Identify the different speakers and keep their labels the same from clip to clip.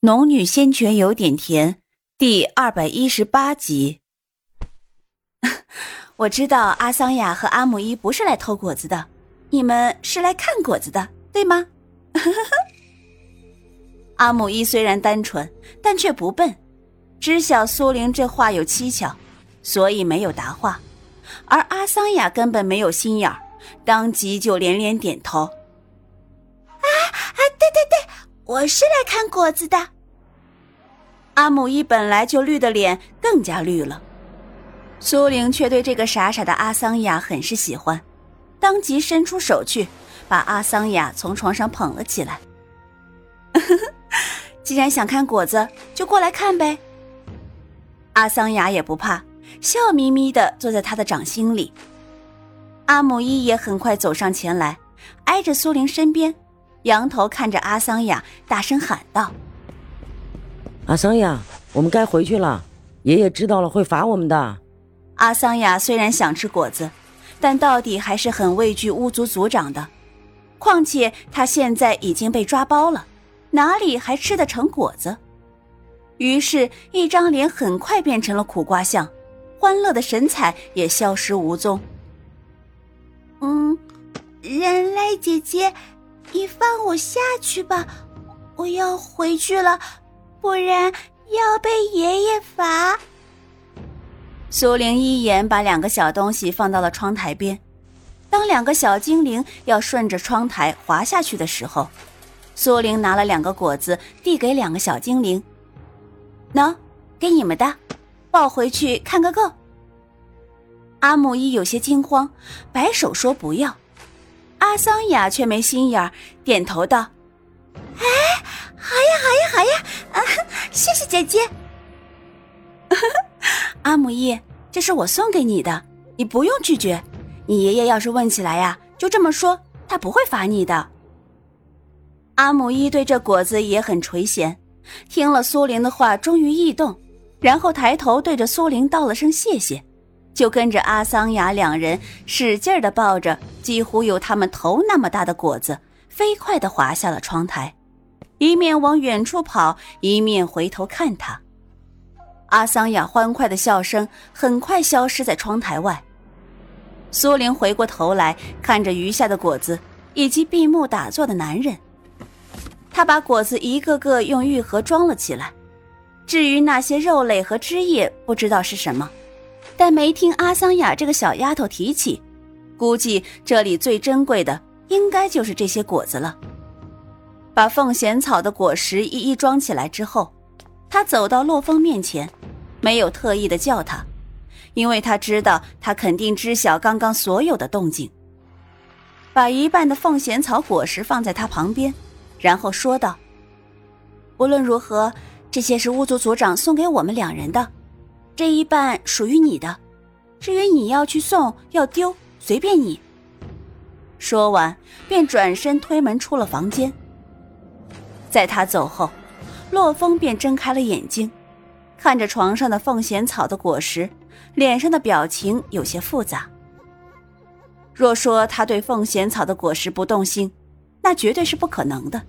Speaker 1: 农女先泉有点甜，第二百一十八集。我知道阿桑雅和阿姆伊不是来偷果子的，你们是来看果子的，对吗？阿姆伊虽然单纯，但却不笨，知晓苏玲这话有蹊跷，所以没有答话。而阿桑雅根本没有心眼儿，当即就连连点头。
Speaker 2: 我是来看果子的。
Speaker 1: 阿姆伊本来就绿的脸更加绿了。苏玲却对这个傻傻的阿桑雅很是喜欢，当即伸出手去，把阿桑雅从床上捧了起来。既然想看果子，就过来看呗。阿桑雅也不怕，笑眯眯的坐在他的掌心里。阿姆伊也很快走上前来，挨着苏玲身边，仰头看着阿桑雅，大声喊道：“
Speaker 3: 阿桑雅，我们该回去了，爷爷知道了会罚我们的。”
Speaker 1: 阿桑雅虽然想吃果子，但到底还是很畏惧巫族族长的。况且他现在已经被抓包了，哪里还吃得成果子？于是，一张脸很快变成了苦瓜相，欢乐的神采也消失无踪。
Speaker 2: 嗯，人类姐姐，你放我下去吧，我要回去了，不然要被爷爷罚。
Speaker 1: 苏玲一眼把两个小东西放到了窗台边，当两个小精灵要顺着窗台滑下去的时候，苏玲拿了两个果子递给两个小精灵：“喏，给你们的，抱回去看个够。”阿姆伊有些惊慌，摆手说不要。阿桑雅却没心眼儿，点头道：“
Speaker 2: 哎，好呀，好呀，好呀，啊，谢谢姐姐。”
Speaker 1: 阿姆伊，这是我送给你的，你不用拒绝。你爷爷要是问起来呀，就这么说，他不会罚你的。阿姆伊对这果子也很垂涎，听了苏玲的话，终于异动，然后抬头对着苏玲道了声谢谢，就跟着阿桑雅两人使劲的抱着几乎有他们头那么大的果子，飞快的滑下了窗台，一面往远处跑，一面回头看他。阿桑雅欢快的笑声很快消失在窗台外。苏玲回过头来看着余下的果子以及闭目打坐的男人，他把果子一个个用玉盒装了起来。至于那些肉类和汁液，不知道是什么，但没听阿桑雅这个小丫头提起。估计这里最珍贵的应该就是这些果子了。把凤仙草的果实一一装起来之后，他走到洛风面前。没有特意的叫他，因为他知道他肯定知晓刚刚所有的动静。把一半的凤仙草果实放在他旁边，然后说道：“无论如何，这些是巫族族长送给我们两人的，这一半属于你的。至于你要去送要丢，随便你。”说完，便转身推门出了房间。在他走后，洛风便睁开了眼睛。看着床上的凤仙草的果实，脸上的表情有些复杂。若说他对凤仙草的果实不动心，那绝对是不可能的。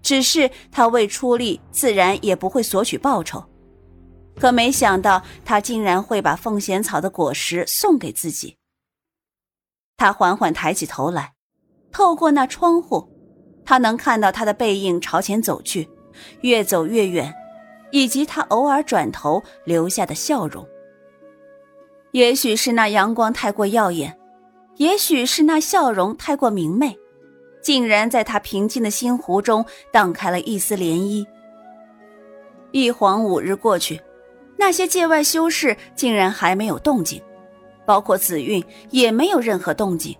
Speaker 1: 只是他未出力，自然也不会索取报酬。可没想到他竟然会把凤仙草的果实送给自己。他缓缓抬起头来，透过那窗户，他能看到他的背影朝前走去，越走越远。以及他偶尔转头留下的笑容，也许是那阳光太过耀眼，也许是那笑容太过明媚，竟然在他平静的心湖中荡开了一丝涟漪。一晃五日过去，那些界外修士竟然还没有动静，包括紫韵也没有任何动静。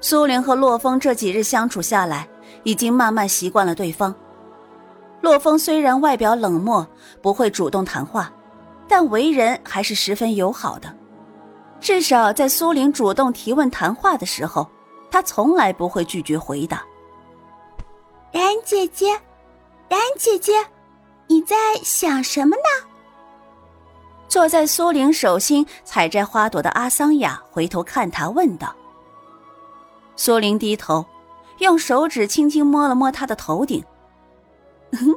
Speaker 1: 苏玲和洛风这几日相处下来，已经慢慢习惯了对方。洛风虽然外表冷漠，不会主动谈话，但为人还是十分友好的。至少在苏玲主动提问谈话的时候，他从来不会拒绝回答。
Speaker 2: 然姐姐，然姐姐，你在想什么呢？
Speaker 1: 坐在苏玲手心采摘花朵的阿桑雅回头看他，问道。苏玲低头，用手指轻轻摸了摸他的头顶。嗯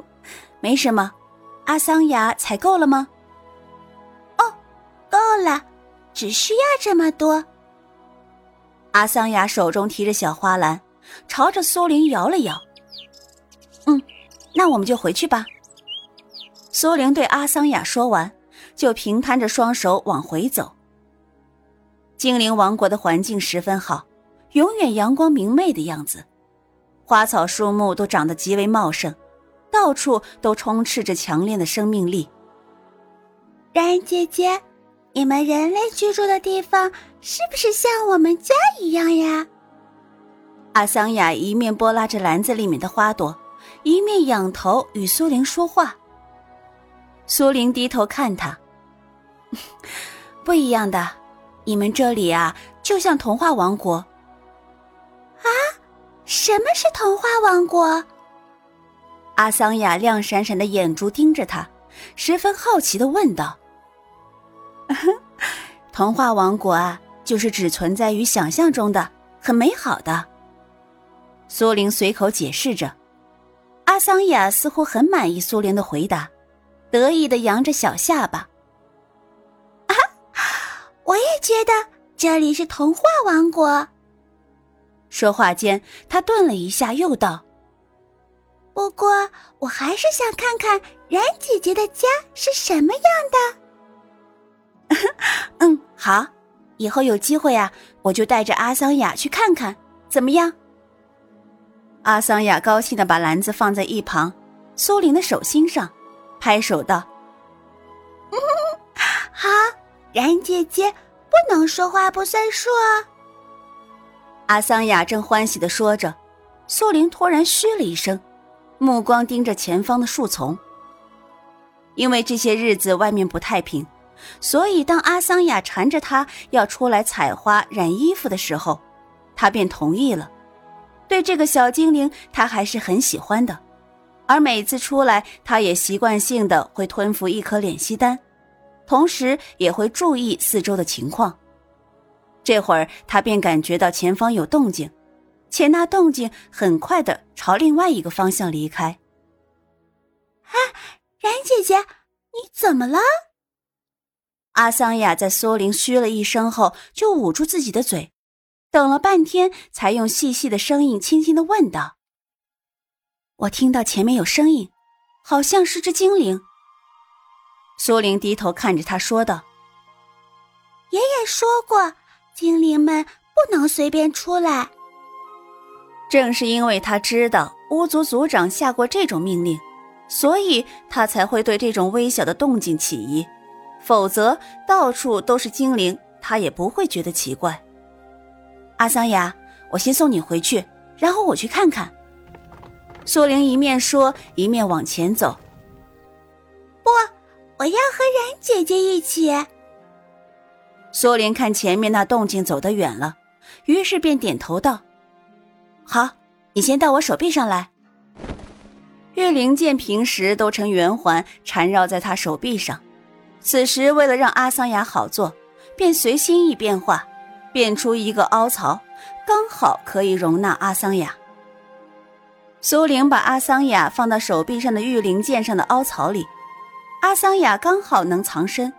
Speaker 1: 没什么。阿桑雅采够了吗？
Speaker 2: 哦，够了，只需要这么多。
Speaker 1: 阿桑雅手中提着小花篮，朝着苏玲摇了摇。嗯，那我们就回去吧。苏玲对阿桑雅说完，就平摊着双手往回走。精灵王国的环境十分好，永远阳光明媚的样子，花草树木都长得极为茂盛。到处都充斥着强烈的生命力。
Speaker 2: 然姐姐，你们人类居住的地方是不是像我们家一样呀？
Speaker 1: 阿桑雅一面拨拉着篮子里面的花朵，一面仰头与苏玲说话。苏玲低头看他，不一样的，你们这里啊，就像童话王国。
Speaker 2: 啊，什么是童话王国？
Speaker 1: 阿桑雅亮闪闪的眼珠盯着他，十分好奇的问道：“ 童话王国啊，就是只存在于想象中的，很美好的。”苏玲随口解释着。阿桑雅似乎很满意苏玲的回答，得意的扬着小下巴：“，
Speaker 2: 我也觉得这里是童话王国。”
Speaker 1: 说话间，他顿了一下，又道。
Speaker 2: 不过，我还是想看看冉姐姐的家是什么样
Speaker 1: 的。嗯，好，以后有机会啊，我就带着阿桑雅去看看，怎么样？阿桑雅高兴的把篮子放在一旁，苏玲的手心上，拍手道：“
Speaker 2: 好，然姐姐不能说话不算数啊。”
Speaker 1: 阿桑雅正欢喜的说着，苏玲突然嘘了一声。目光盯着前方的树丛，因为这些日子外面不太平，所以当阿桑雅缠着他要出来采花、染衣服的时候，他便同意了。对这个小精灵，他还是很喜欢的，而每次出来，他也习惯性的会吞服一颗敛息丹，同时也会注意四周的情况。这会儿，他便感觉到前方有动静。且那动静很快的朝另外一个方向离开。
Speaker 2: 啊，冉姐姐，你怎么了？
Speaker 1: 阿桑雅在苏玲嘘了一声后，就捂住自己的嘴，等了半天，才用细细的声音轻轻的问道：“我听到前面有声音，好像是只精灵。”苏玲低头看着他说道：“
Speaker 2: 爷爷说过，精灵们不能随便出来。”
Speaker 1: 正是因为他知道巫族族长下过这种命令，所以他才会对这种微小的动静起疑。否则，到处都是精灵，他也不会觉得奇怪。阿桑雅，我先送你回去，然后我去看看。苏玲一面说，一面往前走。
Speaker 2: 不，我要和冉姐姐一起。
Speaker 1: 苏玲看前面那动静走得远了，于是便点头道。好，你先到我手臂上来。玉灵剑平时都成圆环缠绕在他手臂上，此时为了让阿桑雅好做，便随心意变化，变出一个凹槽，刚好可以容纳阿桑雅。苏玲把阿桑雅放到手臂上的玉灵剑上的凹槽里，阿桑雅刚好能藏身，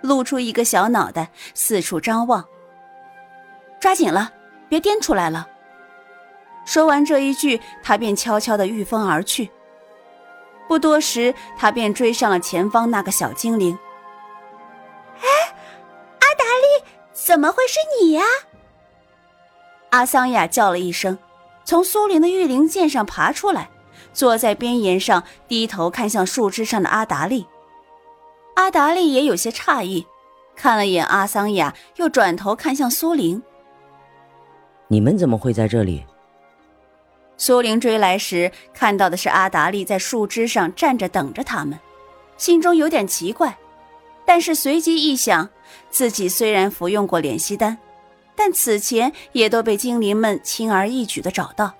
Speaker 1: 露出一个小脑袋，四处张望。抓紧了，别颠出来了。说完这一句，他便悄悄地御风而去。不多时，他便追上了前方那个小精灵。
Speaker 2: 哎，阿达利，怎么会是你呀？
Speaker 1: 阿桑雅叫了一声，从苏林的御灵剑上爬出来，坐在边沿上，低头看向树枝上的阿达利。阿达利也有些诧异，看了眼阿桑雅，又转头看向苏玲。
Speaker 3: 你们怎么会在这里？
Speaker 1: 苏玲追来时，看到的是阿达利在树枝上站着等着他们，心中有点奇怪，但是随即一想，自己虽然服用过敛息丹，但此前也都被精灵们轻而易举的找到，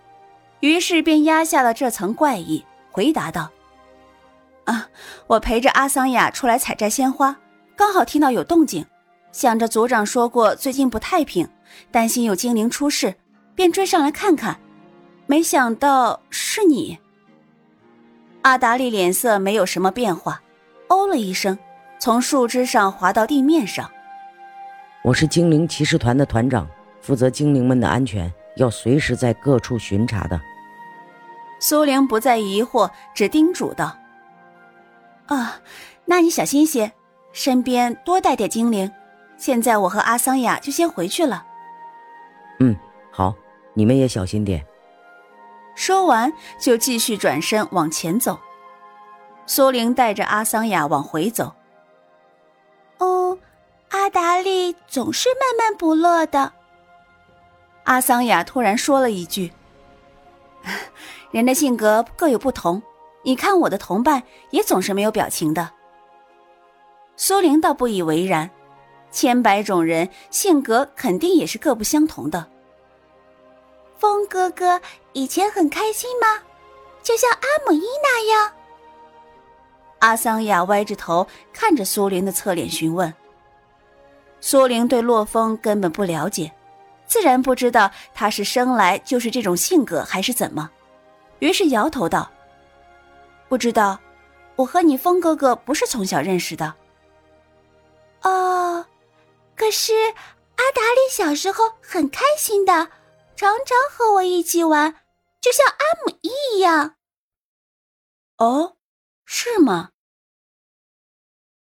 Speaker 1: 于是便压下了这层怪异，回答道：“啊，我陪着阿桑雅出来采摘鲜花，刚好听到有动静，想着族长说过最近不太平，担心有精灵出事，便追上来看看。”没想到是你，阿达利脸色没有什么变化，哦了一声，从树枝上滑到地面上。
Speaker 3: 我是精灵骑士团的团长，负责精灵们的安全，要随时在各处巡查的。
Speaker 1: 苏玲不再疑惑，只叮嘱道：“啊，那你小心些，身边多带点精灵。现在我和阿桑雅就先回去了。”“
Speaker 3: 嗯，好，你们也小心点。”
Speaker 1: 说完，就继续转身往前走。苏玲带着阿桑雅往回走。
Speaker 2: 哦，阿达利总是闷闷不乐的。
Speaker 1: 阿桑雅突然说了一句。人的性格各有不同，你看我的同伴也总是没有表情的。苏玲倒不以为然，千百种人性格肯定也是各不相同的。
Speaker 2: 风哥哥以前很开心吗？就像阿姆伊那样？
Speaker 1: 阿桑雅歪着头看着苏玲的侧脸询问。苏玲对洛风根本不了解，自然不知道他是生来就是这种性格还是怎么。于是摇头道：“不知道，我和你风哥哥不是从小认识的。”
Speaker 2: 哦，可是阿达里小时候很开心的，常常和我一起玩，就像阿姆一样。
Speaker 1: 哦，是吗？